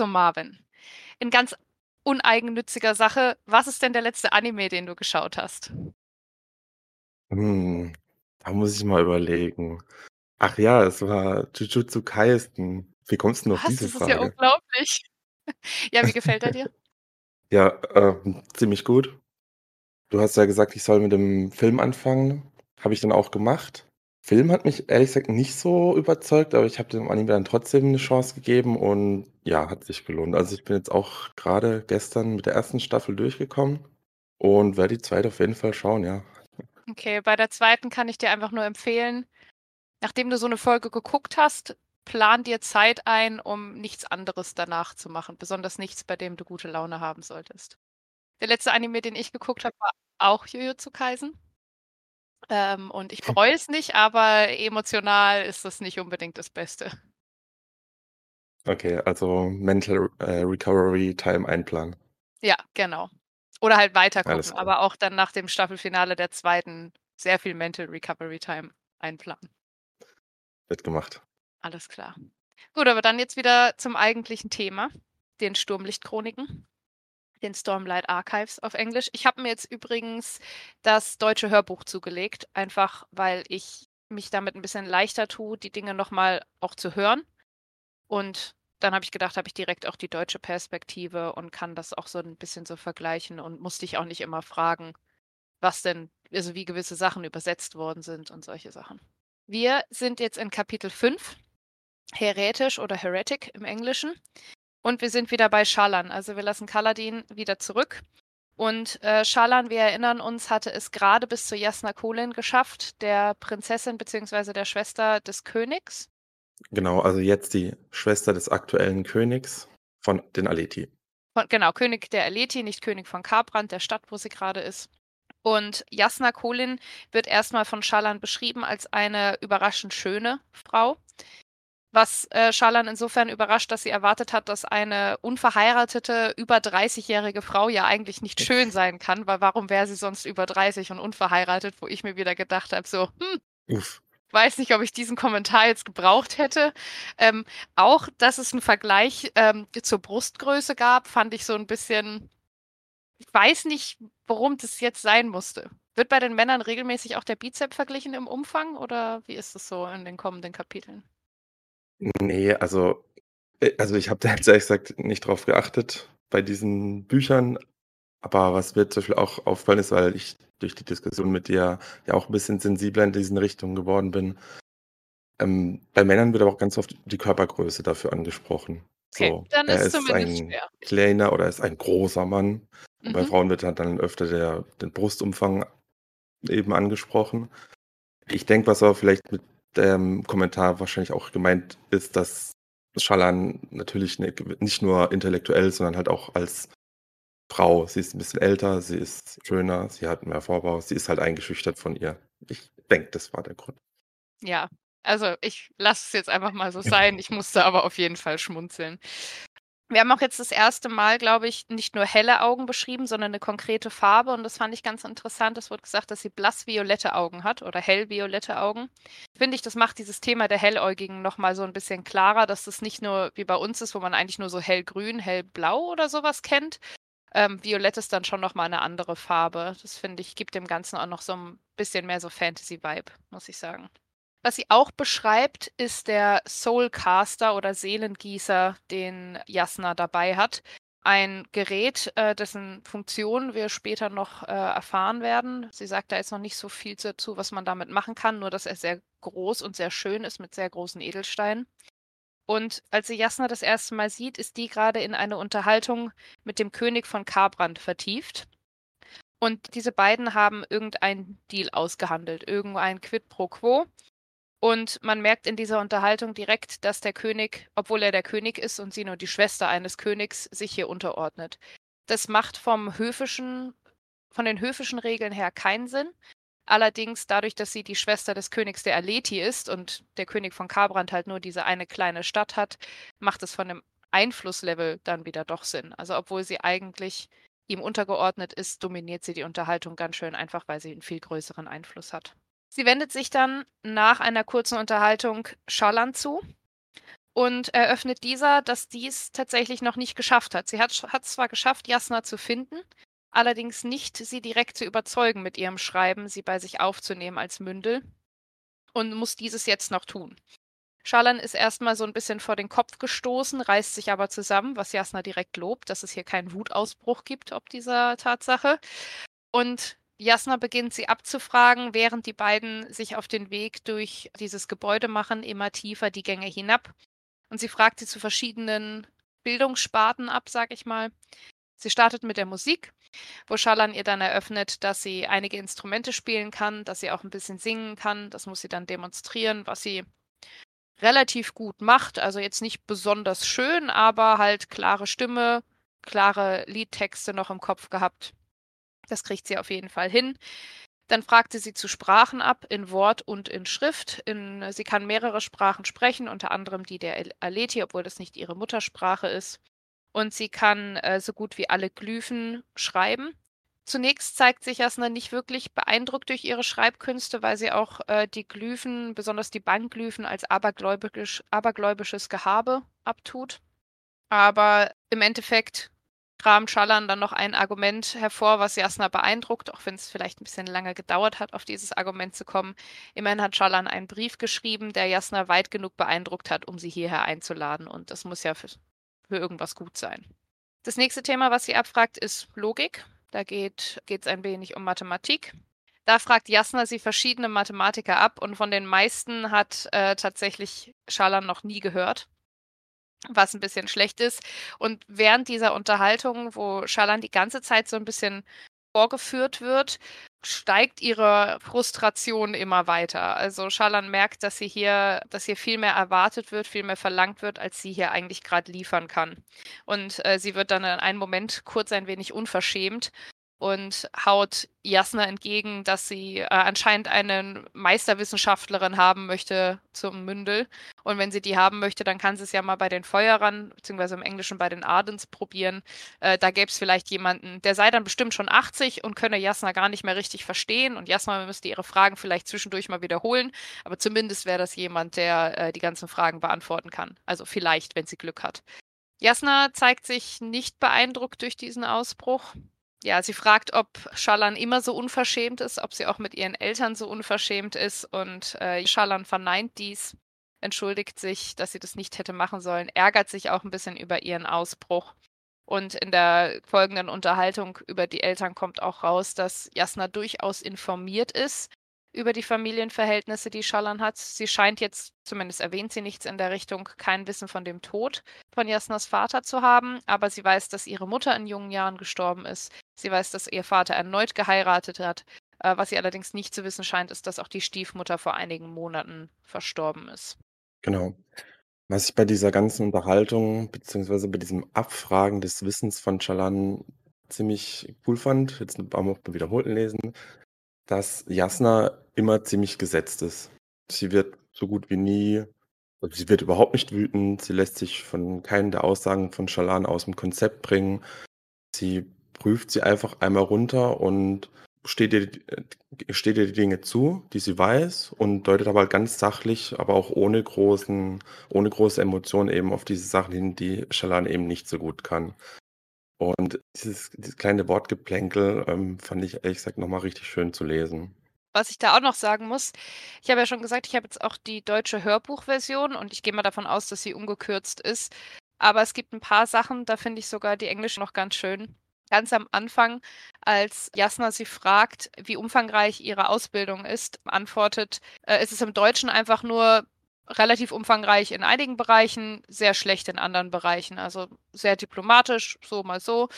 Also Marvin, in ganz uneigennütziger Sache, was ist denn der letzte Anime, den du geschaut hast? Hm, da muss ich mal überlegen. Ach ja, es war Jujutsu Kaisen. Wie kommst 'n auf Was? diese Das ist ja Frage? unglaublich. Ja, wie gefällt er dir? Ja, ähm, ziemlich gut. Du hast ja gesagt, ich soll mit dem Film anfangen. Habe ich dann auch gemacht. Film hat mich ehrlich gesagt nicht so überzeugt, aber ich habe dem Anime dann trotzdem 'ne Chance gegeben und ja, hat sich gelohnt. Also, ich bin jetzt auch grade gestern mit der 1. Staffel durchgekommen und werde die 2. auf jeden Fall schauen, ja. Okay, bei der 2. kann ich dir einfach nur empfehlen, nachdem du so 'ne Folge geguckt hast, plan dir Zeit ein, um nichts anderes danach zu machen, besonders nichts, bei dem du gute Laune haben solltest. Der letzte Anime, den ich geguckt habe, war auch Jujutsu Kaisen. Ähm, und ich bereue es nicht, aber emotional ist das nicht unbedingt das Beste. Okay, also Mental, äh, Recovery Time einplanen. Ja, genau. Oder halt weiter Alles gucken, klar. aber auch dann nach dem Staffelfinale der 2. sehr viel Mental Recovery Time einplanen. Wird gemacht. Alles klar. Gut, aber dann jetzt wieder zum eigentlichen Thema, den Sturmlicht-Chroniken, den Stormlight Archives auf Englisch. Ich habe mir jetzt übrigens das deutsche Hörbuch zugelegt, einfach weil ich mich damit 'n bisschen leichter tue, die Dinge noch mal auch zu hören. Und dann habe ich gedacht, habe ich direkt auch die deutsche Perspektive und kann das auch so 'n bisschen so vergleichen und muss dich auch nicht immer fragen, was denn also, wie gewisse Sachen übersetzt worden sind und solche Sachen. Wir sind jetzt in Kapitel 5, Häretisch oder Heretic im Englischen. Und wir sind wieder bei Shallan. Also, wir lassen Kaladin wieder zurück. Und, äh, Shallan, wir erinnern uns, hatte es grade bis zu Jasna Kholin geschafft, der Prinzessin beziehungsweise der Schwester des Königs. Genau, also jetzt die Schwester des aktuellen Königs von den Alethi. Von genau, König der Alethi, nicht König von Kharbrand, der Stadt, wo sie grade ist. Und Jasna Kholin wird erst mal von Shallan beschrieben als eine überraschend schöne Frau, was, äh, Shallan insofern überrascht, dass sie erwartet hat, dass eine unverheiratete, über 30-jährige Frau ja eigentlich nicht schön sein kann, weil warum wäre sie sonst über 30 und unverheiratet, wo ich mir wieder gedacht habe, so: „Hm, Uff. weiß nicht, ob ich diesen Kommentar jetzt gebraucht hätte.“ Ähm, auch, dass es 'n Vergleich, ähm, zur Brustgröße gab, fand ich so 'n bisschen ich weiß nicht, warum das jetzt sein musste. Wird bei den Männern regelmäßig auch der Bizep verglichen im Umfang oder wie ist das so in den kommenden Kapiteln? Ne, also äh, also, ich habe da jetzt ehrlich gesagt nicht drauf geachtet bei diesen Büchern, aber was mir zum Beispiel auch aufgefallen ist, weil ich durch die Diskussion mit dir ja auch 'n bisschen sensibler in diesen Richtungen geworden bin. Ähm, bei Männern wird aber auch ganz oft die Körpergröße dafür angesprochen. Okay, So, dann er ist ist zumindest ein fair. kleiner oder er ist ein großer Mann. Und bei Mhm. Frauen wird halt dann öfter der den Brustumfang eben angesprochen. Ich denke, was aber vielleicht mit dem Kommentar wahrscheinlich auch gemeint ist, dass Shallan natürlich 'ne nicht nur intellektuell, sondern halt auch als Frau sie ist 'n bisschen älter, sie ist schöner, sie hat mehr Vorbau, sie ist halt eingeschüchtert von ihr. Ich denke, das war der Grund. Ja, also, ich lasse es jetzt einfach mal so sein. Ich musste aber auf jeden Fall schmunzeln. Wir haben auch jetzt das 1. Mal, glaube ich, nicht nur helle Augen beschrieben, sondern 'ne konkrete Farbe und das fand ich ganz interessant. Es wurde gesagt, dass sie blassviolette Augen hat oder hellviolette Augen. Finde ich, das macht dieses Thema der Helläugigen noch mal so 'n bisschen klarer, dass das nicht nur wie bei uns ist, wo man eigentlich nur so hellgrün, hellblau oder so was kennt. Ähm, violett ist dann schon noch mal 'ne andere Farbe. Das finde ich, gibt dem Ganzen auch noch so 'n bisschen mehr so Fantasy-Vibe, muss ich sagen. Was sie auch beschreibt, ist der Soul Caster oder Seelengießer, den Jasna dabei hat. Ein Gerät, äh, dessen Funktion wir später noch, äh, erfahren werden. Sie sagt da jetzt noch nicht so viel dazu, was man damit machen kann, nur dass er sehr groß und sehr schön ist mit sehr großen Edelsteinen. Und als sie Jasna das 1. Mal sieht, ist die grade in eine Unterhaltung mit dem König von Kharbrand vertieft. Und diese beiden haben irgendeinen Deal ausgehandelt, irgendein Quid pro quo. Und man merkt in dieser Unterhaltung direkt, dass der König, obwohl er der König ist und sie nur die Schwester eines Königs, sich hier unterordnet. Das macht vom höfischen von den höfischen Regeln her keinen Sinn. Allerdings dadurch, dass sie die Schwester des Königs der Alethi ist und der König von Kharbrand halt nur diese eine kleine Stadt hat, macht es von dem Einflusslevel dann wieder doch Sinn. Also, obwohl sie eigentlich ihm untergeordnet ist, dominiert sie die Unterhaltung ganz schön, einfach weil sie 'n viel größeren Einfluss hat. Sie wendet sich dann nach einer kurzen Unterhaltung Shallan zu und eröffnet dieser, dass dies tatsächlich noch nicht geschafft hat. Sie hat es zwar geschafft, Jasna zu finden, allerdings nicht, sie direkt zu überzeugen mit ihrem Schreiben, sie bei sich aufzunehmen als Mündel und muss dieses jetzt noch tun. Schalan ist erstmal so ein bisschen vor den Kopf gestoßen, reißt sich aber zusammen, was Jasna direkt lobt, dass es hier keinen Wutausbruch gibt ob dieser Tatsache. Und Jasna beginnt sie abzufragen, während die beiden sich auf den Weg durch dieses Gebäude machen, immer tiefer die Gänge hinab. Und sie fragt sie zu verschiedenen Bildungssparten ab, sag ich mal. Sie startet mit der Musik, wo Schalan ihr dann eröffnet, dass sie einige Instrumente spielen kann, dass sie auch ein bisschen singen kann. Das muss sie dann demonstrieren, was sie relativ gut macht. Also jetzt nicht besonders schön, aber halt klare Stimme, klare Liedtexte noch im Kopf gehabt. Das kriegt sie auf jeden Fall hin. Dann fragte sie zu Sprachen ab, in Wort und in Schrift. In, sie kann mehrere Sprachen sprechen, unter anderem die der Aleti, obwohl das nicht ihre Muttersprache ist und sie kann äh, so gut wie alle Glyphen schreiben. Zunächst zeigt sich Jasna nicht wirklich beeindruckt durch ihre Schreibkünste, weil sie auch äh, die Glyphen, besonders die Bankglyphen, als abergläubisch, abergläubisches Gehabe abtut. Aber im Endeffekt kramt Schallan dann noch ein Argument hervor, was Jasna beeindruckt, auch wenn es vielleicht ein bisschen lange gedauert hat, auf dieses Argument zu kommen. Immerhin hat Schallan einen Brief geschrieben, der Jasna weit genug beeindruckt hat, um sie hierher einzuladen. Und das muss ja für, für irgendwas gut sein. Das nächste Thema, was sie abfragt, ist Logik. Da geht es ein wenig um Mathematik. Da fragt Jasna sie verschiedene Mathematiker ab und von den meisten hat äh, tatsächlich Schalan noch nie gehört, was ein bisschen schlecht ist. Und während dieser Unterhaltung, wo Schalan die ganze Zeit so ein bisschen vorgeführt wird, steigt ihre Frustration immer weiter. Also Schalan merkt, dass sie hier, dass hier viel mehr erwartet wird, viel mehr verlangt wird, als sie hier eigentlich gerade liefern kann. Und äh, sie wird dann in einem Moment kurz ein wenig unverschämt und haut Jasna entgegen, dass sie äh, anscheinend eine Meisterwissenschaftlerin haben möchte zum Mündel. Und wenn sie die haben möchte, dann kann sie es ja mal bei den Feuerern, beziehungsweise im Englischen bei den Ardens probieren. Äh, da gäbe es vielleicht jemanden, der sei dann bestimmt schon 80 und könne Jasna gar nicht mehr richtig verstehen. Und Jasna müsste ihre Fragen vielleicht zwischendurch mal wiederholen. Aber zumindest wäre das jemand, der äh, die ganzen Fragen beantworten kann. Also vielleicht, wenn sie Glück hat. Jasna zeigt sich nicht beeindruckt durch diesen Ausbruch. Ja, sie fragt, ob Schalan immer so unverschämt ist, ob sie auch mit ihren Eltern so unverschämt ist. Und äh, Schalan verneint dies, entschuldigt sich, dass sie das nicht hätte machen sollen, ärgert sich auch ein bisschen über ihren Ausbruch. Und in der folgenden Unterhaltung über die Eltern kommt auch raus, dass Jasna durchaus informiert ist über die Familienverhältnisse, die Schallan hat. Sie scheint jetzt, zumindest erwähnt sie nichts in der Richtung, kein Wissen von dem Tod von Jasnas Vater zu haben, aber sie weiß, dass ihre Mutter in jungen Jahren gestorben ist. Sie weiß, dass ihr Vater erneut geheiratet hat. Äh, was sie allerdings nicht zu wissen scheint, ist, dass auch die Stiefmutter vor einigen Monaten verstorben ist. Genau. Was ich bei dieser ganzen Unterhaltung, beziehungsweise bei diesem Abfragen des Wissens von Chalan ziemlich cool fand, jetzt Mal wiederholten Lesen, dass Jasna immer ziemlich gesetzt ist. Sie wird so gut wie nie also sie wird überhaupt nicht wütend, sie lässt sich von keinen der Aussagen von Schalan aus dem Konzept bringen. Sie prüft sie einfach einmal runter und steht ihr, steht ihr die Dinge zu, die sie weiß und deutet aber ganz sachlich, aber auch ohne großen, ohne große Emotionen eben auf diese Sachen hin, die Schalan eben nicht so gut kann. Und dieses, dieses kleine Wortgeplänkel ähm, fand ich ehrlich gesagt nochmal richtig schön zu lesen. Was ich da auch noch sagen muss, ich habe ja schon gesagt, ich habe jetzt auch die deutsche Hörbuchversion und ich gehe mal davon aus, dass sie ungekürzt ist. Aber es gibt ein paar Sachen, da finde ich sogar die englische noch ganz schön. Ganz am Anfang, als Jasna sie fragt, wie umfangreich ihre Ausbildung ist, antwortet, äh, ist es im Deutschen einfach nur relativ umfangreich in einigen Bereichen, sehr schlecht in anderen Bereichen. Also sehr diplomatisch, so mal so.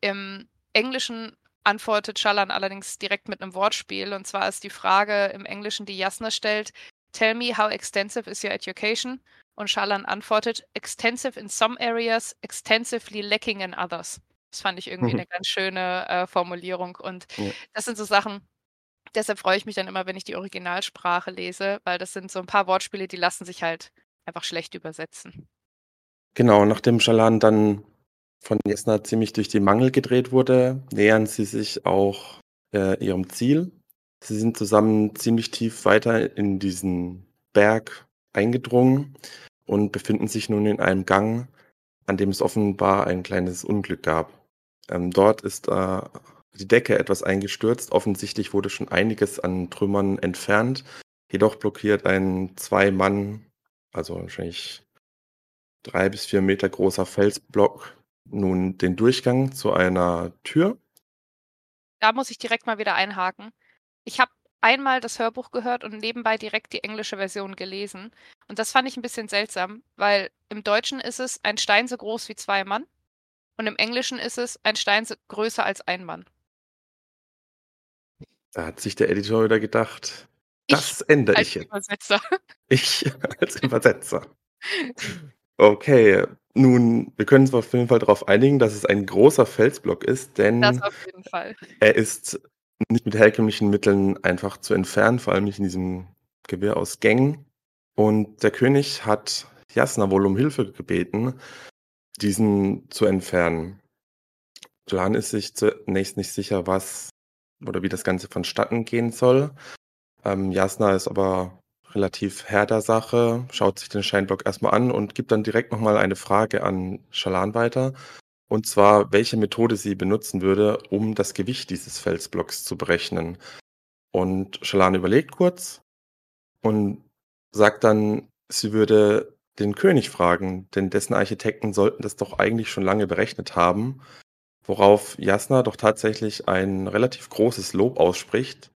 Im Englischen antwortet Schalan allerdings direkt mit einem Wortspiel. Und zwar ist die Frage im Englischen, die Jasna stellt, Tell me how extensive is your education? Und Schalan antwortet, extensive in some areas, extensively lacking in others. Das fand ich irgendwie mhm. eine ganz schöne äh, Formulierung. Und ja. das sind so Sachen, deshalb freue ich mich dann immer, wenn ich die Originalsprache lese, weil das sind so ein paar Wortspiele, die lassen sich halt einfach schlecht übersetzen. Genau, nachdem Schalan dann von Jesna ziemlich durch die Mangel gedreht wurde, nähern sie sich auch äh, ihrem Ziel. Sie sind zusammen ziemlich tief weiter in diesen Berg eingedrungen und befinden sich nun in einem Gang, an dem es offenbar ein kleines Unglück gab. Ähm, dort ist äh, die Decke etwas eingestürzt. Offensichtlich wurde schon einiges an Trümmern entfernt. Jedoch blockiert ein zwei Mann, also wahrscheinlich drei bis vier Meter großer Felsblock nun den Durchgang zu einer Tür. Da muss ich direkt mal wieder einhaken. Ich habe einmal das Hörbuch gehört und nebenbei direkt die englische Version gelesen. Und das fand ich ein bisschen seltsam, weil im Deutschen ist es ein Stein so groß wie zwei Mann und im Englischen ist es ein Stein so größer als ein Mann. Da hat sich der Editor wieder gedacht, das ich ändere ich jetzt. Übersetzer. Ich als Übersetzer. Okay, nun, wir können uns auf jeden Fall darauf einigen, dass es ein großer Felsblock ist, denn er ist nicht mit herkömmlichen Mitteln einfach zu entfernen, vor allem nicht in diesem Gewirr aus Gängen. Und der König hat Jasna wohl um Hilfe gebeten, diesen zu entfernen. Johann ist sich zunächst nicht sicher, was oder wie das Ganze vonstatten gehen soll. Ähm, Jasna ist aber relativ Herr der Sache, schaut sich den Scheinblock erstmal an und gibt dann direkt nochmal eine Frage an Schalan weiter. Und zwar, welche Methode sie benutzen würde, um das Gewicht dieses Felsblocks zu berechnen. Und Schalan überlegt kurz und sagt dann, sie würde den König fragen, denn dessen Architekten sollten das doch eigentlich schon lange berechnet haben. Worauf Jasna doch tatsächlich ein relativ großes Lob ausspricht,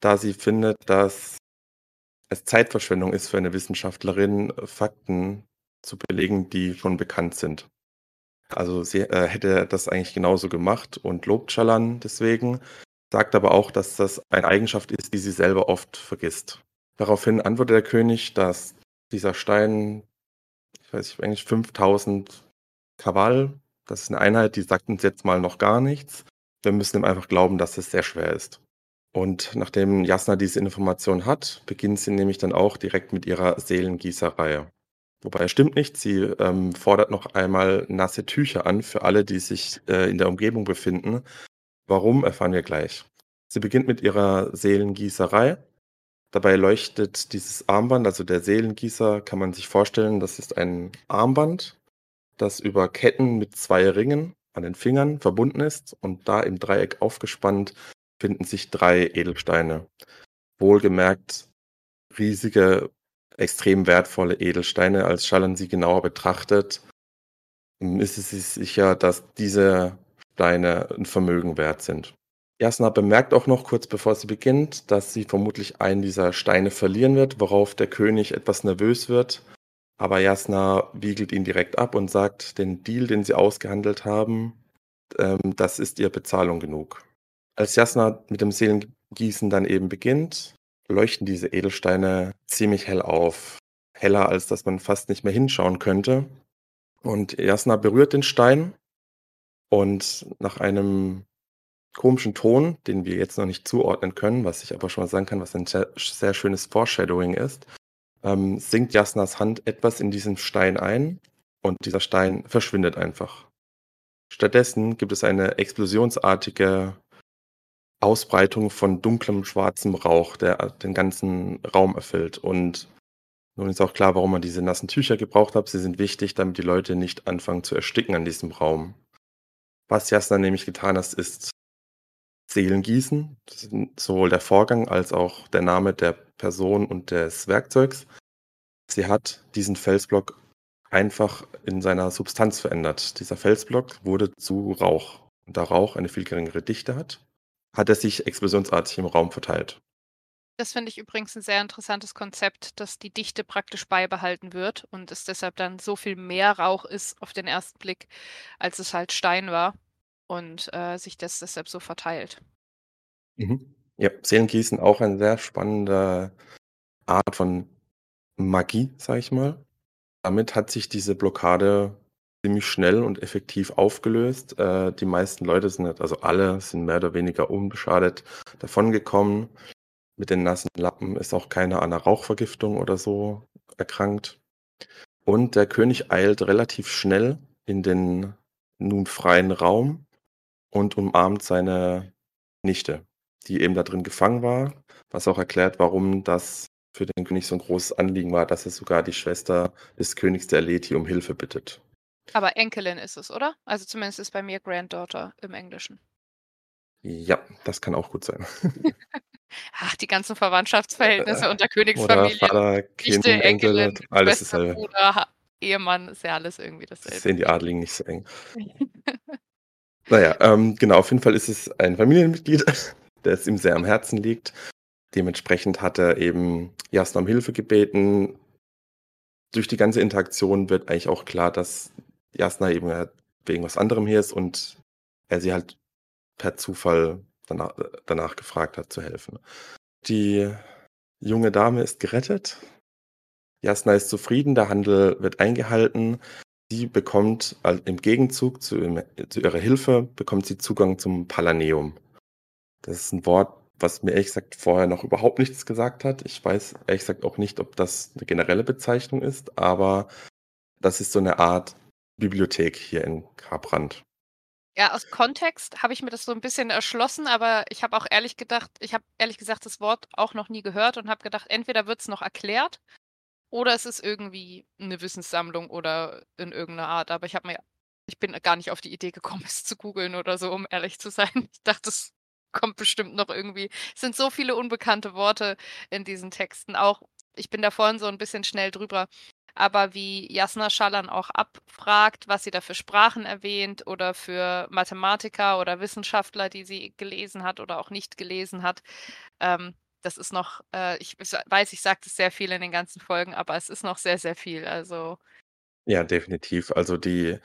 da sie findet, dass es Zeitverschwendung ist für eine Wissenschaftlerin, Fakten zu belegen, die schon bekannt sind. Also sie äh, hätte das eigentlich genauso gemacht und lobt Schalan deswegen, sagt aber auch, dass das eine Eigenschaft ist, die sie selber oft vergisst. Daraufhin antwortet der König, dass dieser Stein, ich weiß nicht, eigentlich 5000 Kaval, das ist eine Einheit, die sagt uns jetzt mal noch gar nichts. Wir müssen ihm einfach glauben, dass es sehr schwer ist. Und nachdem Jasna diese Information hat, beginnt sie nämlich dann auch direkt mit ihrer Seelengießerei. Wobei stimmt nicht, sie ähm, fordert noch einmal nasse Tücher an für alle, die sich äh, in der Umgebung befinden. Warum, erfahren wir gleich. Sie beginnt mit ihrer Seelengießerei. Dabei leuchtet dieses Armband, also der Seelengießer, kann man sich vorstellen, das ist ein Armband, das über Ketten mit zwei Ringen an den Fingern verbunden ist und da im Dreieck aufgespannt finden sich drei Edelsteine. Wohlgemerkt riesige, extrem wertvolle Edelsteine. Als Schallen sie genauer betrachtet, ist es sich sicher, dass diese Steine ein Vermögen wert sind. Jasna bemerkt auch noch kurz bevor sie beginnt, dass sie vermutlich einen dieser Steine verlieren wird, worauf der König etwas nervös wird. Aber Jasna wiegelt ihn direkt ab und sagt, den Deal, den sie ausgehandelt haben, ähm, das ist ihr Bezahlung genug. Als Jasna mit dem Seelengießen dann eben beginnt, leuchten diese Edelsteine ziemlich hell auf. Heller, als dass man fast nicht mehr hinschauen könnte. Und Jasna berührt den Stein und nach einem komischen Ton, den wir jetzt noch nicht zuordnen können, was ich aber schon mal sagen kann, was ein sehr, sehr schönes Foreshadowing ist, ähm, sinkt Jasnas Hand etwas in diesen Stein ein und dieser Stein verschwindet einfach. Stattdessen gibt es eine explosionsartige Ausbreitung von dunklem schwarzem Rauch, der den ganzen Raum erfüllt. Und nun ist auch klar, warum man diese nassen Tücher gebraucht hat. Sie sind wichtig, damit die Leute nicht anfangen zu ersticken an diesem Raum. Was Jasna nämlich getan hat, ist Seelengießen. sowohl der Vorgang als auch der Name der Person und des Werkzeugs. Sie hat diesen Felsblock einfach in seiner Substanz verändert. Dieser Felsblock wurde zu Rauch. Und da Rauch eine viel geringere Dichte hat, hat er sich explosionsartig im Raum verteilt. Das finde ich übrigens ein sehr interessantes Konzept, dass die Dichte praktisch beibehalten wird und es deshalb dann so viel mehr Rauch ist auf den ersten Blick, als es halt Stein war und äh, sich das deshalb so verteilt. Mhm. Ja, Seelengießen auch eine sehr spannende Art von Magie, sage ich mal. Damit hat sich diese Blockade ziemlich schnell und effektiv aufgelöst. Äh, die meisten Leute sind, also alle, sind mehr oder weniger unbeschadet davongekommen. Mit den nassen Lappen ist auch keiner an einer Rauchvergiftung oder so erkrankt. Und der König eilt relativ schnell in den nun freien Raum und umarmt seine Nichte, die eben da drin gefangen war, was auch erklärt, warum das für den König so ein großes Anliegen war, dass er sogar die Schwester des Königs der Leti um Hilfe bittet. Aber Enkelin ist es, oder? Also zumindest ist bei mir Granddaughter im Englischen. Ja, das kann auch gut sein. Ach, die ganzen Verwandtschaftsverhältnisse Äh, unter oder Königsfamilien. Vater, Kind, Enkel, Enkelin, alles Schwester, dasselbe. Bruder, Ehemann, ist ja alles irgendwie Das dasselbe. sehen die Adligen nicht so eng. Na ja, ähm, genau, auf jeden Fall ist es ein Familienmitglied, der es ihm sehr am Herzen liegt. Dementsprechend hat er eben Jasna um Hilfe gebeten. Durch die ganze Interaktion wird eigentlich auch klar, dass Jasna eben ja wegen was anderem hier ist und er sie halt per Zufall danach, danach gefragt hat, zu helfen. Die junge Dame ist gerettet. Jasna ist zufrieden, der Handel wird eingehalten. Sie bekommt im Gegenzug zu, zu ihrer Hilfe bekommt sie Zugang zum Palaneum. Das ist ein Wort, was mir ehrlich gesagt vorher noch überhaupt nichts gesagt hat. Ich weiß ehrlich gesagt auch nicht, ob das eine generelle Bezeichnung ist, aber das ist so eine Art Bibliothek hier in Karbrand. Ja, aus Kontext habe ich mir das so ein bisschen erschlossen, aber ich habe auch ehrlich gedacht ich habe ehrlich gesagt das Wort auch noch nie gehört und habe gedacht, entweder wird's noch erklärt oder es ist irgendwie eine Wissenssammlung oder in irgendeiner Art. Aber ich habe mir ich bin gar nicht auf die Idee gekommen, es zu googeln oder so, um ehrlich zu sein. Ich dachte, es kommt bestimmt noch irgendwie es sind so viele unbekannte Worte in diesen Texten. Auch ich bin da vorhin so ein bisschen schnell drüber, aber wie Jasna Schallan auch abfragt, was sie da für Sprachen erwähnt oder für Mathematiker oder Wissenschaftler, die sie gelesen hat oder auch nicht gelesen hat. Ähm, das ist noch, äh, ich weiß, ich sage das sehr viel in den ganzen Folgen, aber es ist noch sehr, sehr viel. Also Ja, definitiv. Also die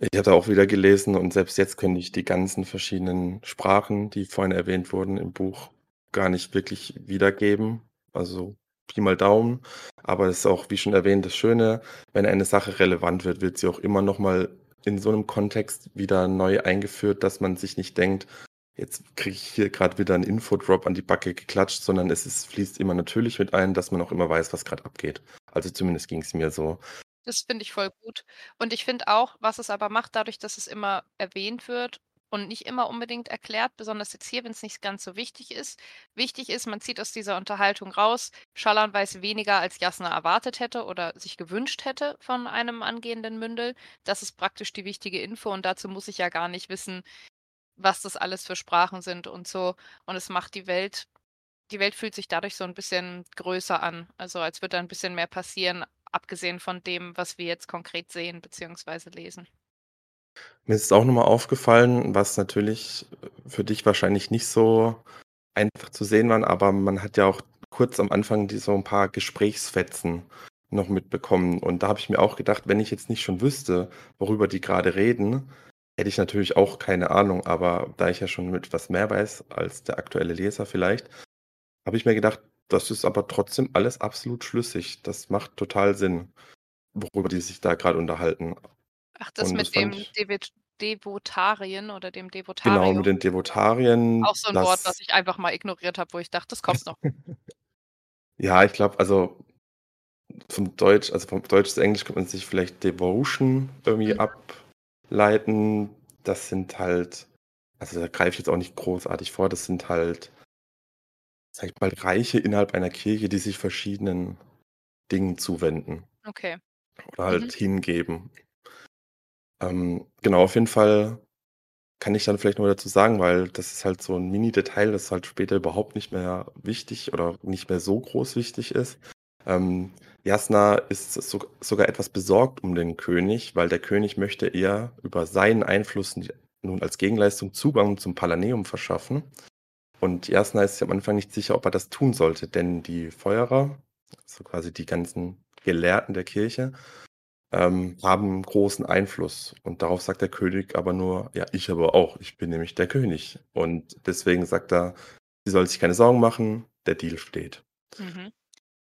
ich hatte auch wieder gelesen und selbst jetzt könnte ich die ganzen verschiedenen Sprachen, die vorhin erwähnt wurden im Buch, gar nicht wirklich wiedergeben. Also Pi mal Daumen. Aber es ist auch, wie schon erwähnt, das Schöne, wenn eine Sache relevant wird, wird sie auch immer noch mal in so einem Kontext wieder neu eingeführt, dass man sich nicht denkt, jetzt kriege ich hier gerade wieder einen Infodrop an die Backe geklatscht, sondern es ist, fließt immer natürlich mit ein, dass man auch immer weiß, was gerade abgeht. Also zumindest ging es mir so. Das finde ich voll gut. Und ich finde auch, was es aber macht, dadurch, dass es immer erwähnt wird und nicht immer unbedingt erklärt, besonders jetzt hier, wenn es nicht ganz so wichtig ist. Wichtig ist, man zieht aus dieser Unterhaltung raus, Schallan weiß weniger, als Jasna erwartet hätte oder sich gewünscht hätte von einem angehenden Mündel. Das ist praktisch die wichtige Info und dazu muss ich ja gar nicht wissen, was das alles für Sprachen sind und so. Und es macht die Welt die Welt fühlt sich dadurch so ein bisschen größer an. Also, als würde da ein bisschen mehr passieren, abgesehen von dem, was wir jetzt konkret sehen beziehungsweise lesen. Mir ist auch noch mal aufgefallen, was natürlich für dich wahrscheinlich nicht so einfach zu sehen waren, aber man hat ja auch kurz am Anfang die so ein paar Gesprächsfetzen noch mitbekommen. Und da habe ich mir auch gedacht, wenn ich jetzt nicht schon wüsste, worüber die gerade reden, hätte ich natürlich auch keine Ahnung. Aber da ich ja schon etwas mehr weiß als der aktuelle Leser vielleicht, habe ich mir gedacht, das ist aber trotzdem alles absolut schlüssig. Das macht total Sinn, worüber die sich da gerade unterhalten. Ach, das Und mit das dem Devit Devotarien oder dem Genau, Devotarium. mit den Devotarien, Auch so 'n Wort, was das ich einfach mal ignoriert habe, wo ich dachte, das kommt noch. Ja, ich glaube, also vom Deutsch also vom Deutsch zu Englisch könnte man sich vielleicht Devotion irgendwie Mhm. ableiten. Das sind halt also da greife ich jetzt auch nicht großartig vor. Das sind halt, sage ich mal, Reiche innerhalb einer Kirche, die sich verschiedenen Dingen zuwenden Okay. oder halt Mhm. hingeben. Ähm, genau, auf jeden Fall kann ich dann vielleicht noch dazu sagen, weil das ist halt so 'n Mini-Detail, das halt später überhaupt nicht mehr wichtig oder nicht mehr so groß wichtig ist. Ähm, Jasna ist so sogar etwas besorgt um den König, weil der König möchte ihr über seinen Einfluss nun als Gegenleistung Zugang zum Palaneum verschaffen. Und Jasna ist sich am Anfang nicht sicher, ob er das tun sollte, denn die Feuerer, also quasi die ganzen Gelehrten der Kirche, ähm, haben großen Einfluss. Und darauf sagt der König aber nur: „Ja, ich aber auch. Ich bin nämlich der König.“ Und deswegen sagt er, sie soll sich keine Sorgen machen, der Deal steht. Mhm.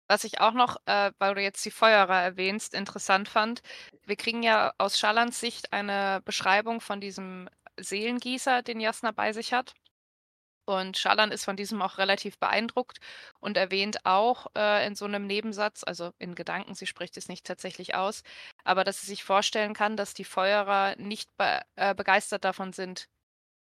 Was ich auch noch, äh, weil du jetzt die Feuerer erwähnst, interessant fand, wir kriegen ja aus Schallans Sicht eine Beschreibung von diesem Seelengießer, den Jasna bei sich hat. Und Schallan ist von diesem auch relativ beeindruckt und erwähnt auch, äh, in so 'nem Nebensatz, also in Gedanken, sie spricht es nicht tatsächlich aus, aber dass sie sich vorstellen kann, dass die Feuerer nicht be äh, begeistert davon sind,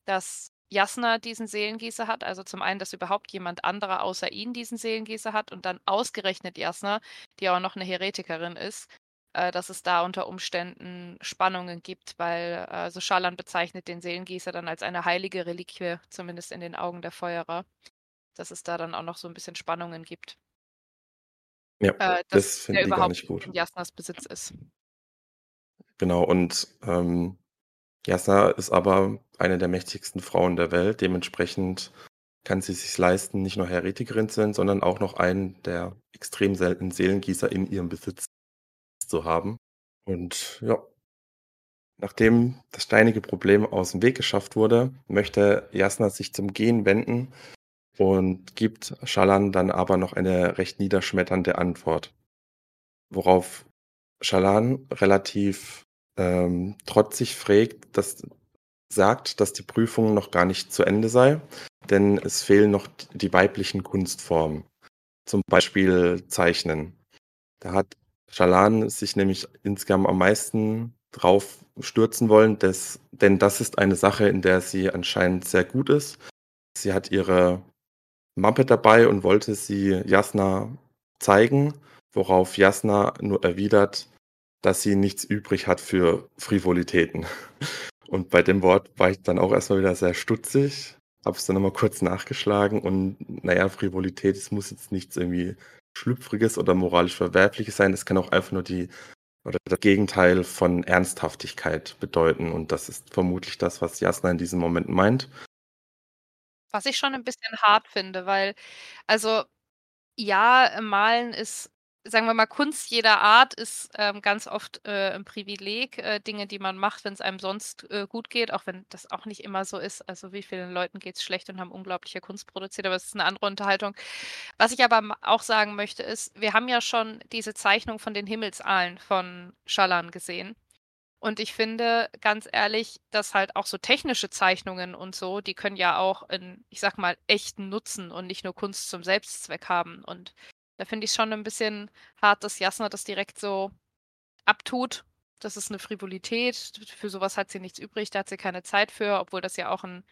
dass Jasna diesen Seelengießer hat. Also zum einen, dass überhaupt jemand anderer außer ihn diesen Seelengießer hat und dann ausgerechnet Jasna, die auch noch eine Heretikerin ist, äh, dass es da unter Umständen Spannungen gibt, weil äh, so Schallan bezeichnet den Seelengießer dann als eine heilige Reliquie, zumindest in den Augen der Feuerer, dass es da dann auch noch so ein bisschen Spannungen gibt. Ja, Äh, das finden die gar überhaupt nicht gut. in Jasnas Besitz ist. Genau, und ähm, Jasna ist aber eine der mächtigsten Frauen der Welt. Dementsprechend kann sie sich leisten, nicht nur Heretikerin zu sein, sondern auch noch einen der extrem seltenen Seelengießer in ihrem Besitz zu haben. Und ja, nachdem das steinige Problem aus dem Weg geschafft wurde, möchte Jasna sich zum Gehen wenden und gibt Schallan dann aber noch eine recht niederschmetternde Antwort. Worauf Schallan relativ ähm, trotzig fragt, dass, sagt, dass die Prüfung noch gar nicht zu Ende sei, denn es fehlen noch die weiblichen Kunstformen, zum Beispiel Zeichnen. Da hat Schalan sich nämlich insgesamt am meisten drauf stürzen wollen, dass, denn das ist eine Sache, in der sie anscheinend sehr gut ist. Sie hat ihre Mappe dabei und wollte sie Jasna zeigen, worauf Jasna nur erwidert, dass sie nichts übrig hat für Frivolitäten. Und bei dem Wort war ich dann auch erstmal wieder sehr stutzig, habe es dann nochmal kurz nachgeschlagen und naja, Frivolität, es muss jetzt nichts irgendwie Schlüpfriges oder moralisch Verwerfliches sein, es kann auch einfach nur die oder das Gegenteil von Ernsthaftigkeit bedeuten und das ist vermutlich das, was Jasna in diesem Moment meint. Was ich schon ein bisschen hart finde, weil also ja, Malen ist sagen wir mal, Kunst jeder Art ist ähm, ganz oft äh, ein Privileg, äh, Dinge, die man macht, wenn es einem sonst äh, gut geht, auch wenn das auch nicht immer so ist. Also wie vielen Leuten geht es schlecht und haben unglaubliche Kunst produziert, aber es ist eine andere Unterhaltung. Was ich aber auch sagen möchte, ist, wir haben ja schon diese Zeichnung von den Himmelsaalen von Schallan gesehen. Und ich finde, ganz ehrlich, dass halt auch so technische Zeichnungen und so, die können ja auch in, ich sag mal, echten Nutzen und nicht nur Kunst zum Selbstzweck haben. Und da finde ich schon ein bisschen hart, dass Jasna das direkt so abtut. Das ist eine Frivolität. Für sowas hat sie nichts übrig, da hat sie keine Zeit für, obwohl das ja auch einen,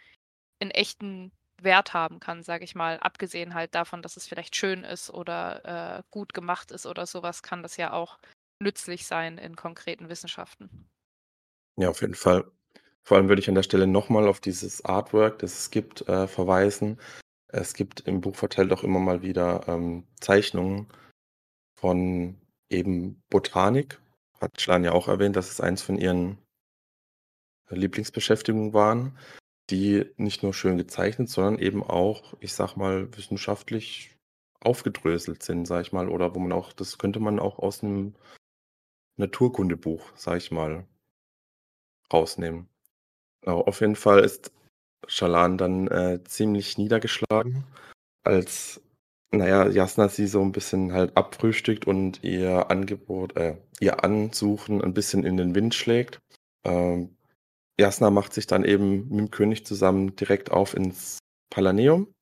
einen echten Wert haben kann, sage ich mal. Abgesehen halt davon, dass es vielleicht schön ist oder äh, gut gemacht ist oder sowas, kann das ja auch nützlich sein in konkreten Wissenschaften. Ja, auf jeden Fall. Vor allem würde ich an der Stelle nochmal auf dieses Artwork, das es gibt, äh, verweisen. Es gibt im Buch verteilt auch immer mal wieder ähm, Zeichnungen von eben Botanik. Hat Schlan ja auch erwähnt, dass es eins von ihren Lieblingsbeschäftigungen waren, die nicht nur schön gezeichnet, sondern eben auch, ich sag mal, wissenschaftlich aufgedröselt sind, sag ich mal, oder wo man auch, das könnte man auch aus einem Naturkundebuch, sag ich mal, rausnehmen. Genau, auf jeden Fall ist Schalan dann äh, ziemlich niedergeschlagen, als, naja, Jasna sie so ein bisschen halt abfrühstückt und ihr Angebot, äh, ihr Ansuchen ein bisschen in den Wind schlägt. Ähm, Jasna macht sich dann eben mit dem König zusammen direkt auf ins Palaneum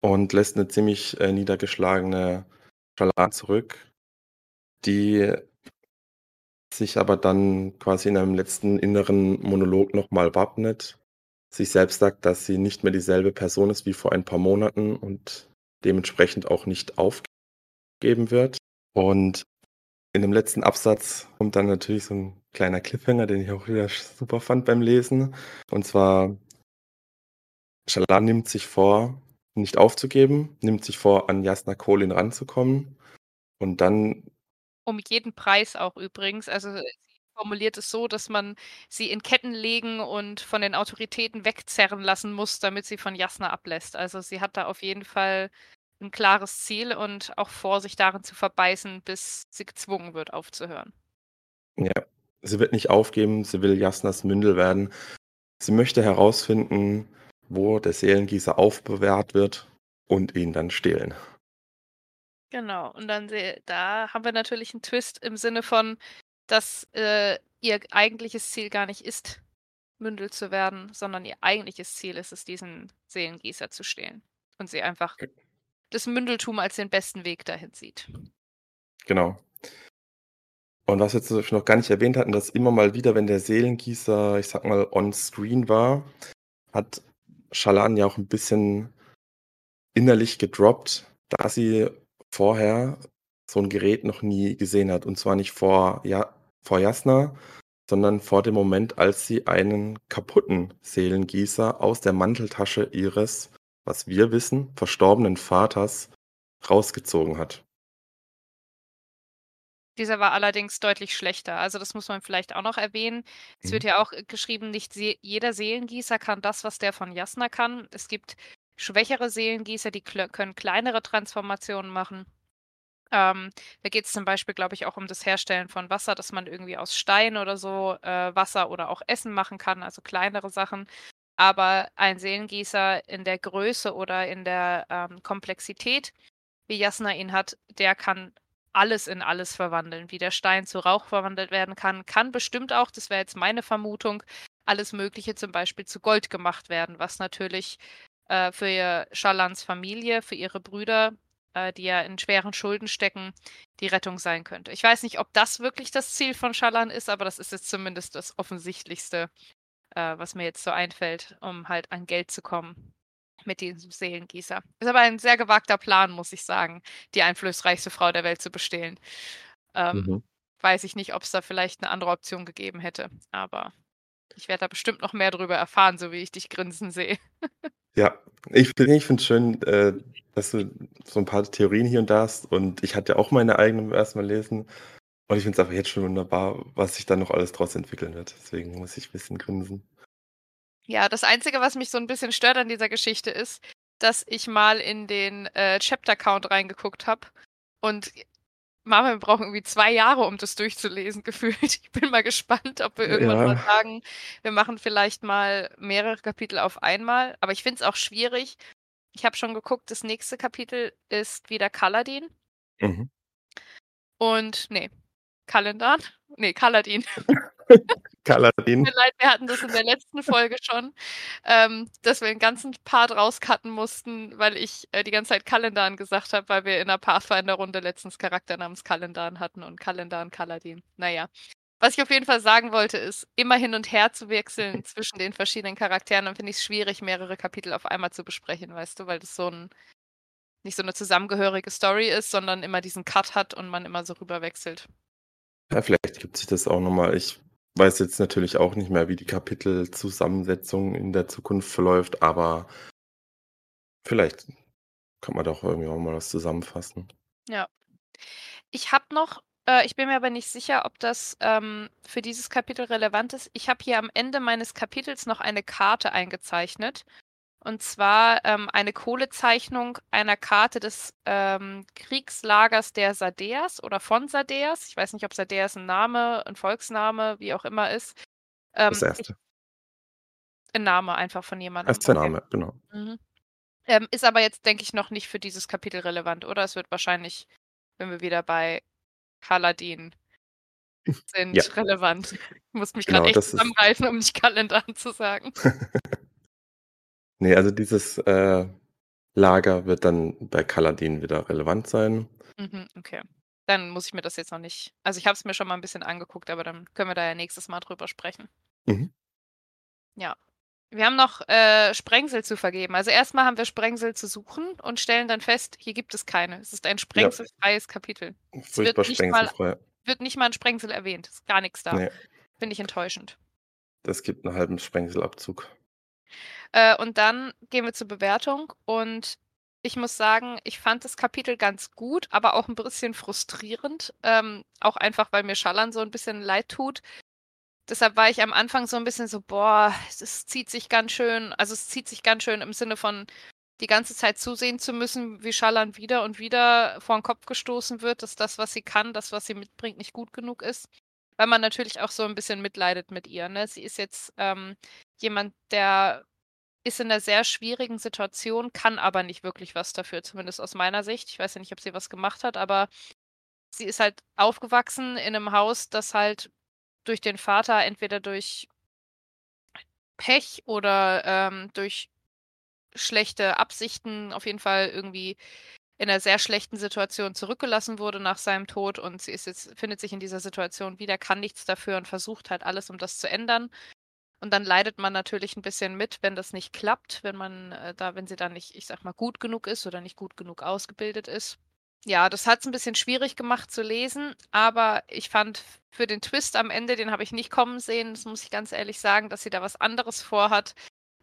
und lässt eine ziemlich äh, niedergeschlagene Schalan zurück, die sich aber dann quasi in einem letzten inneren Monolog nochmal wappnet sich selbst sagt, dass sie nicht mehr dieselbe Person ist wie vor ein paar Monaten und dementsprechend auch nicht aufgeben wird. Und in dem letzten Absatz kommt dann natürlich so ein kleiner Cliffhanger, den ich auch wieder super fand beim Lesen. Und zwar, Shalan nimmt sich vor, nicht aufzugeben, nimmt sich vor, an Jasna Kolin ranzukommen. Und dann. Um jeden Preis auch übrigens. Also formuliert es so, dass man sie in Ketten legen und von den Autoritäten wegzerren lassen muss, damit sie von Jasna ablässt. Also sie hat da auf jeden Fall ein klares Ziel und auch vor, sich darin zu verbeißen, bis sie gezwungen wird, aufzuhören. Ja, sie wird nicht aufgeben, sie will Jasnas Mündel werden. Sie möchte herausfinden, wo der Seelengießer aufbewahrt wird und ihn dann stehlen. Genau, und dann da haben wir natürlich einen Twist im Sinne von, dass äh, ihr eigentliches Ziel gar nicht ist, Mündel zu werden, sondern ihr eigentliches Ziel ist es, diesen Seelengießer zu stehlen. Und sie einfach das Mündeltum als den besten Weg dahin sieht. Genau. Und was wir jetzt noch gar nicht erwähnt hatten, dass immer mal wieder, wenn der Seelengießer, ich sag mal, on screen war, hat Schalan ja auch ein bisschen innerlich gedroppt, dass sie vorher so ein Gerät noch nie gesehen hat. Und zwar nicht vor, ja, vor Jasna, sondern vor dem Moment, als sie einen kaputten Seelengießer aus der Manteltasche ihres, was wir wissen, verstorbenen Vaters rausgezogen hat. Dieser war allerdings deutlich schlechter. Also das muss man vielleicht auch noch erwähnen. Es wird Mhm. ja auch geschrieben, nicht se jeder Seelengießer kann das, was der von Jasna kann. Es gibt schwächere Seelengießer, die können kleinere Transformationen machen. Ähm, da geht es zum Beispiel, glaube ich, auch um das Herstellen von Wasser, dass man irgendwie aus Stein oder so äh, Wasser oder auch Essen machen kann, also kleinere Sachen. Aber ein Seelengießer in der Größe oder in der ähm, Komplexität, wie Jasna ihn hat, der kann alles in alles verwandeln. Wie der Stein zu Rauch verwandelt werden kann, kann bestimmt auch, das wäre jetzt meine Vermutung, alles Mögliche zum Beispiel zu Gold gemacht werden, was natürlich äh, für Schalans Familie, für ihre Brüder, äh, die ja in schweren Schulden stecken, die Rettung sein könnte. Ich weiß nicht, ob das wirklich das Ziel von Schalan ist, aber das ist jetzt zumindest das Offensichtlichste, äh, was mir jetzt so einfällt, um halt an Geld zu kommen mit diesem Seelengießer. Ist aber ein sehr gewagter Plan, muss ich sagen, die einflussreichste Frau der Welt zu bestehlen. Ähm, Mhm. Weiß ich nicht, ob es da vielleicht eine andere Option gegeben hätte, aber ich werde da bestimmt noch mehr drüber erfahren, so wie ich dich grinsen sehe. Ja, ich finde ich es schön, äh, dass du so ein paar Theorien hier und da hast und ich hatte ja auch meine eigenen beim ersten Mal lesen und ich finde es einfach jetzt schon wunderbar, was sich da noch alles draus entwickeln wird. Deswegen muss ich ein bisschen grinsen. Ja, das Einzige, was mich so ein bisschen stört an dieser Geschichte ist, dass ich mal in den, äh, Chapter-Count reingeguckt habe und Mama, wir brauchen irgendwie 2 Jahre, um das durchzulesen gefühlt. Ich bin mal gespannt, ob wir irgendwann mal Ja. sagen, wir machen vielleicht mal mehrere Kapitel auf einmal. Aber ich finde es auch schwierig. Ich habe schon geguckt, das nächste Kapitel ist wieder Kaladin Mhm. und ne, Kalendan? Ne, Kaladin. Kaladin. Tut mir leid, wir hatten das in der letzten Folge schon, ähm, dass wir 'n ganzen Part rauscutten mussten, weil ich, äh, die ganze Zeit Kalendan gesagt habe, weil wir in 'ner Pathfinder-Runde letztens Charakter namens Kalendan hatten und Kalendan Kaladin. Na ja. Was ich auf jeden Fall sagen wollte, ist, immer hin und her zu wechseln zwischen den verschiedenen Charakteren, dann finde ich's schwierig, mehrere Kapitel auf einmal zu besprechen, weißt du, weil das so 'n nicht so 'ne zusammengehörige Story ist, sondern immer diesen Cut hat und man immer so rüberwechselt. Ja, vielleicht gibt sich das auch noch mal. Ich weiß jetzt natürlich auch nicht mehr, wie die Kapitelzusammensetzung in der Zukunft verläuft, aber vielleicht kann man doch irgendwie auch mal was zusammenfassen. Ja. Ich habe noch äh, ich bin mir aber nicht sicher, ob das, ähm, für dieses Kapitel relevant ist. Ich habe hier am Ende meines Kapitels noch eine Karte eingezeichnet. Und zwar, ähm, eine Kohlezeichnung einer Karte des, ähm, Kriegslagers der Sadeas oder von Sadeas. Ich weiß nicht, ob Sadeas 'n Name, 'n Volksname, wie auch immer ist. Ähm, Das ich erste. 'N Name einfach von jemandem, Erster okay. Name, genau. Mhm. Ähm, ist aber jetzt, denke ich, noch nicht für dieses Kapitel relevant, oder? Es wird wahrscheinlich, wenn wir wieder bei Kaladin sind, Ja. relevant. Ich muss mich Genau, grad echt das ist um nicht Kalendan zu sagen. Ne, also dieses, äh, Lager wird dann bei Kaladin wieder relevant sein. Mhm, okay. Dann muss ich mir das jetzt noch nicht also, ich habe es mir schon mal 'n bisschen angeguckt, aber dann können wir da ja nächstes Mal drüber sprechen. Mhm. Ja. Wir haben noch, äh, Sprengsel zu vergeben. Also, erst mal haben wir Sprengsel zu suchen und stellen dann fest, hier gibt es keine. Es ist ein Ja. sprengselfreies Kapitel. Es wird nicht mal wird nicht mal 'n Sprengsel erwähnt. Ist gar nix da. Ne. Finde ich enttäuschend. Das gibt 'n halben Sprengselabzug. Äh, und dann gehen wir zur Bewertung und ich muss sagen, ich fand das Kapitel ganz gut, aber auch 'n bisschen frustrierend, ähm, auch einfach, weil mir Schalan so 'n bisschen leid tut. Deshalb war ich am Anfang so 'n bisschen so: „Boah, es zieht sich ganz schön“ also, es zieht sich ganz schön im Sinne von die ganze Zeit zusehen zu müssen, wie Schalan wieder und wieder vor 'n Kopf gestoßen wird, dass das, was sie kann, das, was sie mitbringt, nicht gut genug ist. Weil man natürlich auch so 'n bisschen mitleidet mit ihr, ne? Sie ist jetzt, ähm, jemand, der ist in 'ner sehr schwierigen Situation, kann aber nicht wirklich was dafür, zumindest aus meiner Sicht. Ich weiß ja nicht, ob sie was gemacht hat, aber sie ist halt aufgewachsen in 'nem Haus, das halt durch den Vater entweder durch Pech oder, ähm, durch schlechte Absichten auf jeden Fall irgendwie in 'ner sehr schlechten Situation zurückgelassen wurde nach seinem Tod und sie ist jetzt findet sich in dieser Situation wieder, kann nichts dafür und versucht halt alles, um das zu ändern. Und dann leidet man natürlich ein bisschen mit, wenn das nicht klappt, wenn man äh, da wenn sie dann nicht, ich sag mal, gut genug ist oder nicht gut genug ausgebildet ist. Ja, das hat es ein bisschen schwierig gemacht zu lesen, aber ich fand für den Twist am Ende, den habe ich nicht kommen sehen, das muss ich ganz ehrlich sagen, dass sie da was anderes vorhat.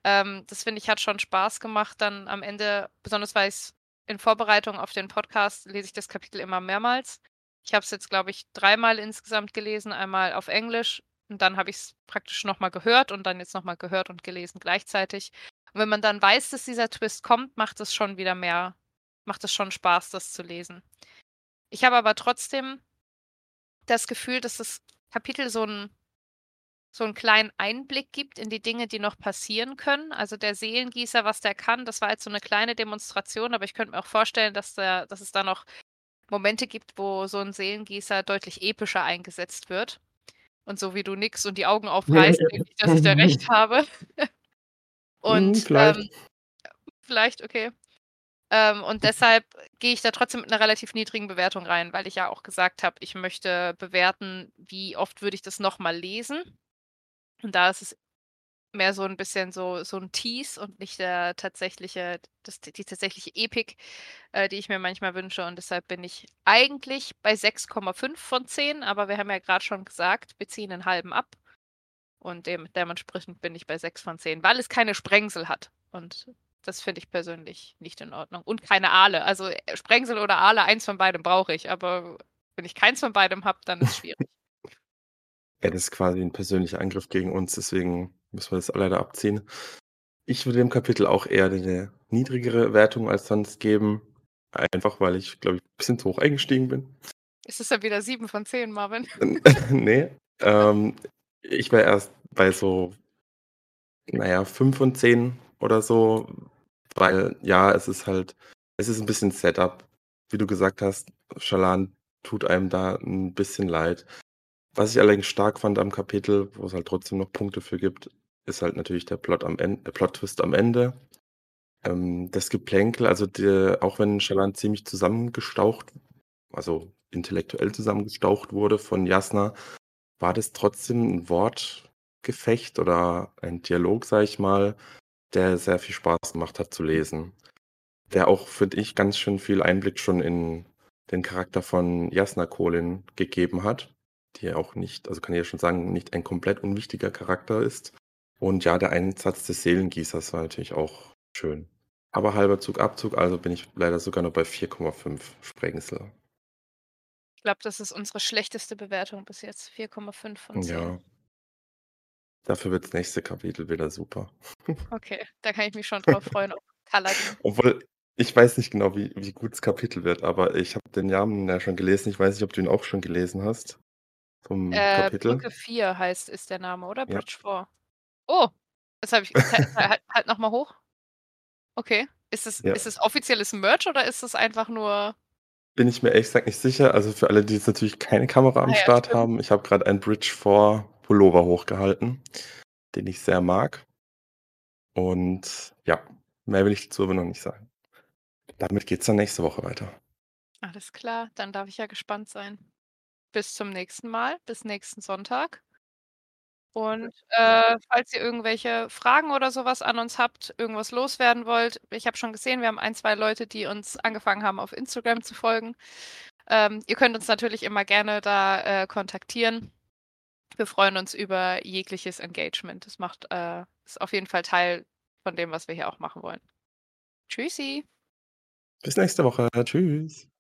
Ähm, das finde ich, hat schon Spaß gemacht dann am Ende, besonders weil ich's in Vorbereitung auf den Podcast lese ich das Kapitel immer mehrmals. Ich habe es jetzt, glaube ich, dreimal insgesamt gelesen, einmal auf Englisch und dann habe ich es praktisch noch mal gehört und dann jetzt noch mal gehört und gelesen gleichzeitig. Und wenn man dann weiß, dass dieser Twist kommt, macht es schon wieder mehr macht es schon Spaß, das zu lesen. Ich habe aber trotzdem das Gefühl, dass das Kapitel so 'n so 'n kleinen Einblick gibt in die Dinge, die noch passieren können. Also, der Seelengießer, was der kann, das war jetzt so 'ne kleine Demonstration, aber ich könnte mir auch vorstellen, dass der dass es da noch Momente gibt, wo so 'n Seelengießer deutlich epischer eingesetzt wird. Und so wie du nickst und die Augen aufreißt, denke ich, dass ich da recht habe. Hm, Und, vielleicht. ähm vielleicht, okay. Ähm, und deshalb gehe ich da trotzdem mit 'ner relativ niedrigen Bewertung rein, weil ich ja auch gesagt habe, ich möchte bewerten, wie oft würde ich das noch mal lesen. Und da ist es mehr so 'n bisschen so so 'n Tease und nicht der tatsächliche das die tatsächliche Epik, äh, die ich mir manchmal wünsche. Und deshalb bin ich eigentlich bei 6,5 von 10, aber wir haben ja grad schon gesagt, wir ziehen 'n halben ab. Und dem dementsprechend bin ich bei 6 von 10, weil es keine Sprengsel hat. Und das finde ich persönlich nicht in Ordnung. Und keine Aale. Also, äh, Sprengsel oder Aale, eins von beidem brauche ich, aber wenn ich keins von beidem habe, dann ist schwierig. Ja, das ist quasi 'n persönlicher Angriff gegen uns, deswegen müssen wir das leider abziehen. Ich würde dem Kapitel auch eher 'ne niedrigere Wertung als sonst geben, einfach weil ich, glaube ich, bisschen zu hoch eingestiegen bin. Ist es dann wieder 7 von 10, Marvin? N ne, ähm, ich war erst bei so na ja, 5 von 10 oder so, weil, ja, es ist halt es ist 'n bisschen Setup. Wie du gesagt hast, Shallan tut einem da 'n bisschen leid. Was ich allerdings stark fand am Kapitel, wo es halt trotzdem noch Punkte für gibt, ist halt natürlich der Plot am En der Plot-Twist am Ende. Ähm, das Geplänkel, also der auch wenn Shallan ziemlich zusammengestaucht also intellektuell zusammengestaucht wurde von Jasnah, war das trotzdem 'n Wortgefecht oder ein Dialog, sage ich mal, der sehr viel Spaß gemacht hat zu lesen. Der auch, finde ich, ganz schön viel Einblick schon in den Charakter von Jasnah Kholin gegeben hat, die ja auch nicht also kann ich ja schon sagen, nicht ein komplett unwichtiger Charakter ist. Und ja, der Einsatz des Seelengießers war natürlich auch schön. Aber halber Zug Abzug, also bin ich leider sogar nur bei 4,5 Sprengsel. Ich glaube, das ist unsere schlechteste Bewertung bis jetzt, 4,5 von 10. Ja. Dafür wird das nächste Kapitel wieder super. Okay, da kann ich mich schon drauf freuen. Obwohl, ich weiß nicht genau, wie wie gut das Kapitel wird, aber ich habe den Namen ja schon gelesen. Ich weiß nicht, ob du ihn auch schon gelesen hast vom Äh, Kapitel? Brücke 4 heißt ist der Name, oder? Ja. Bridge 4. Oh, das habe ich halt halt noch mal hoch. Okay. Ist es Ja. ist es offizielles Merch oder ist das einfach nur Bin ich mir ehrlich gesagt nicht sicher. Also, für alle, die jetzt natürlich keine Kamera Ah am ja, Start stimmt. haben, ich habe grad einen Bridge 4 Pullover hochgehalten, den ich sehr mag. Und ja, mehr will ich dazu aber noch nicht sagen. Damit geht's dann nächste Woche weiter. Alles klar, dann darf ich ja gespannt sein. Bis zum nächsten Mal, bis nächsten Sonntag. Und, äh, falls ihr irgendwelche Fragen oder so was an uns habt, irgendwas loswerden wollt ich habe schon gesehen, wir haben 1, 2 Leute, die uns angefangen haben, auf Instagram zu folgen. Ähm, ihr könnt uns natürlich immer gerne da, äh, kontaktieren. Wir freuen uns über jegliches Engagement. Das macht äh, ist auf jeden Fall Teil von dem, was wir hier auch machen wollen. Tschüssi. Bis nächste Woche. Tschüss.